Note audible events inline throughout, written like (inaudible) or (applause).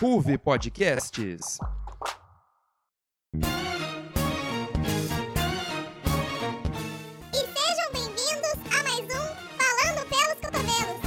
Ruve Podcasts. E sejam bem-vindos a mais um Falando pelos Cotovelos.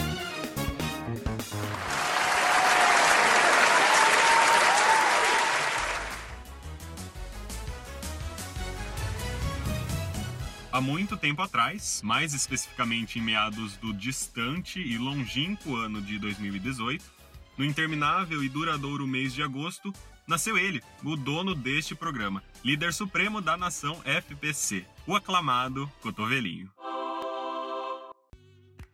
Há muito tempo atrás, mais especificamente em meados do distante e longínquo ano de 2018, no interminável e duradouro mês de agosto, nasceu ele, o dono deste programa, líder supremo da nação FPC, o aclamado Cotovelinho.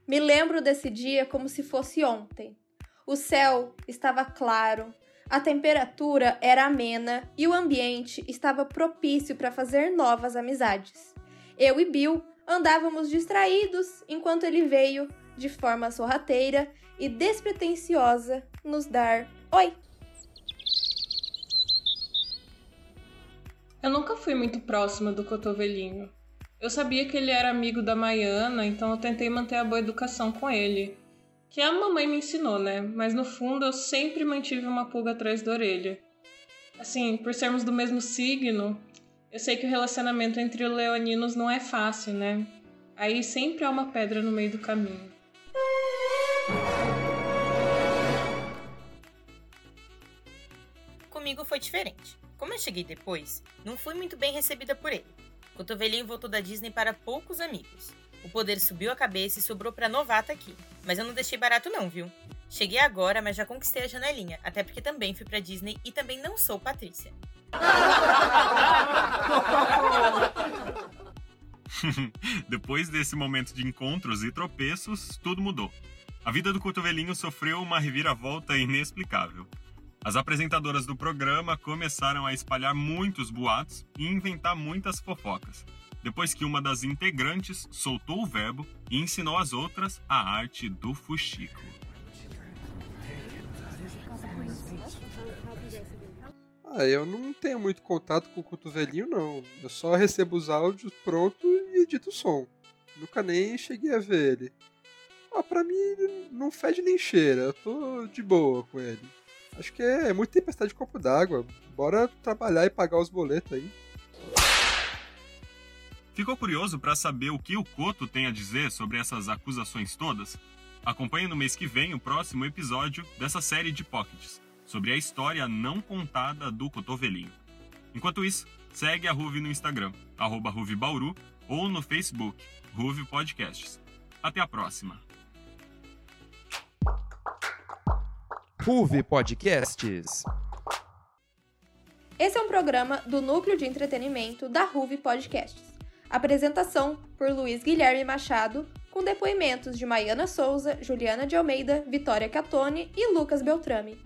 Me lembro desse dia como se fosse ontem. O céu estava claro, a temperatura era amena e o ambiente estava propício para fazer novas amizades. Eu e Bill andávamos distraídos enquanto ele veio, de forma sorrateira e despretensiosa, nos dar oi. Eu nunca fui muito próxima do cotovelinho. Eu sabia que ele era amigo da Maiana, então eu tentei manter a boa educação com ele. Que a mamãe me ensinou, né? Mas no fundo eu sempre mantive uma pulga atrás da orelha. Assim, por sermos do mesmo signo, eu sei que o relacionamento entre leoninos não é fácil, né? Aí sempre há uma pedra no meio do caminho. Comigo foi diferente. Como eu cheguei depois, não fui muito bem recebida por ele. Cotovelinho voltou da Disney para poucos amigos. O poder subiu a cabeça e sobrou pra novata aqui. Mas eu não deixei barato não, viu? Cheguei agora, mas já conquistei a janelinha, até porque também fui pra Disney e também não sou Patrícia. (laughs) Depois desse momento de encontros e tropeços, tudo mudou. A vida do Cotovelinho sofreu uma reviravolta inexplicável. As apresentadoras do programa começaram a espalhar muitos boatos e inventar muitas fofocas, depois que uma das integrantes soltou o verbo e ensinou as outras a arte do fuxico. Ah, eu não tenho muito contato com o cotovelinho, não. Eu só recebo os áudios pronto e edito o som. Nunca nem cheguei a ver ele. Ah, pra mim não fede nem cheira. Eu tô de boa com ele. Acho que é muito tempestade de copo d'água. Bora trabalhar e pagar os boletos aí. Ficou curioso para saber o que o Coto tem a dizer sobre essas acusações todas? Acompanhe no mês que vem o próximo episódio dessa série de pockets sobre a história não contada do cotovelinho. Enquanto isso, segue a Ruve no Instagram, arroba ou no Facebook, Ruve Podcasts. Até a próxima! Ruve Podcasts. Esse é um programa do Núcleo de Entretenimento da Ruve Podcasts. Apresentação por Luiz Guilherme Machado, com depoimentos de Maiana Souza, Juliana de Almeida, Vitória Catone e Lucas Beltrame.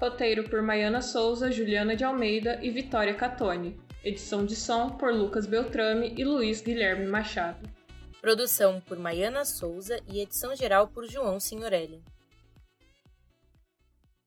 Roteiro por Maiana Souza, Juliana de Almeida e Vitória Catone. Edição de som por Lucas Beltrame e Luiz Guilherme Machado. Produção por Maiana Souza e edição geral por João Signorelli.